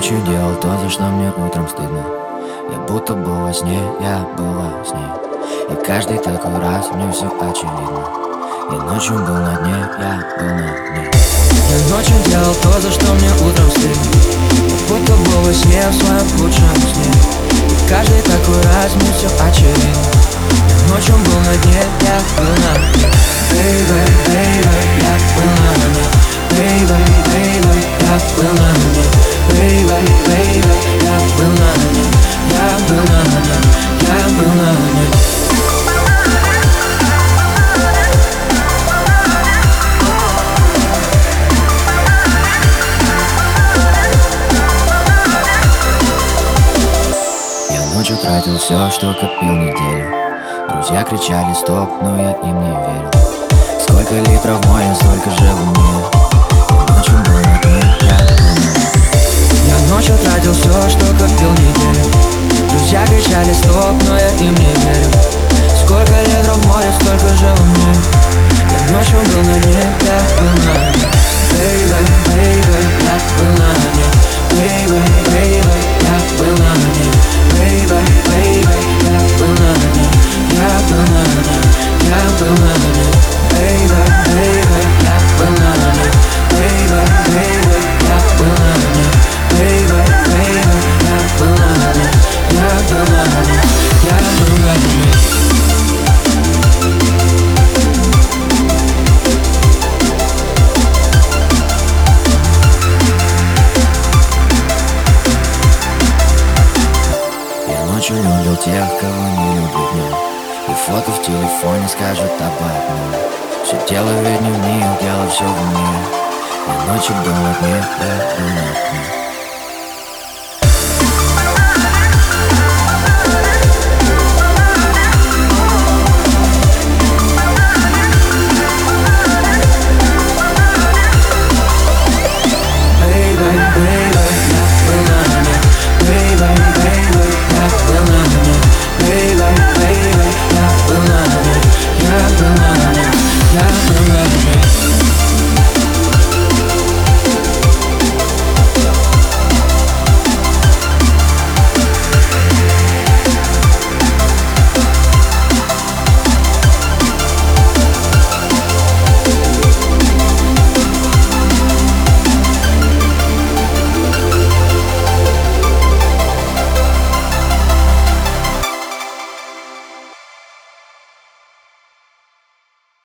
ночью делал то, за что мне утром стыдно. Я будто был во сне, я была с ней. И каждый такой раз мне все очевидно. И ночью был на дне, я был на дне. Я ночью делал то, за что мне утром стыдно. Я будто был во сне, в своем лучшем сне. И каждый такой раз мне все очевидно. Я ночью был на дне, я был на дне. Baby. Я ночью тратил все, что копил неделю. Друзья кричали стоп, но я им не верил Сколько литров в море, столько же в Я ночью был дне, я Я ночью тратил все, что копил неделю. Друзья кричали стоп, но я им не верю Сколько литров в море, столько же в мне ночью любил тех, кого не люблю И фото в телефоне скажут об одном. Все дело ведь не в них, дело все в мне Я ночью был на дне, я был на дне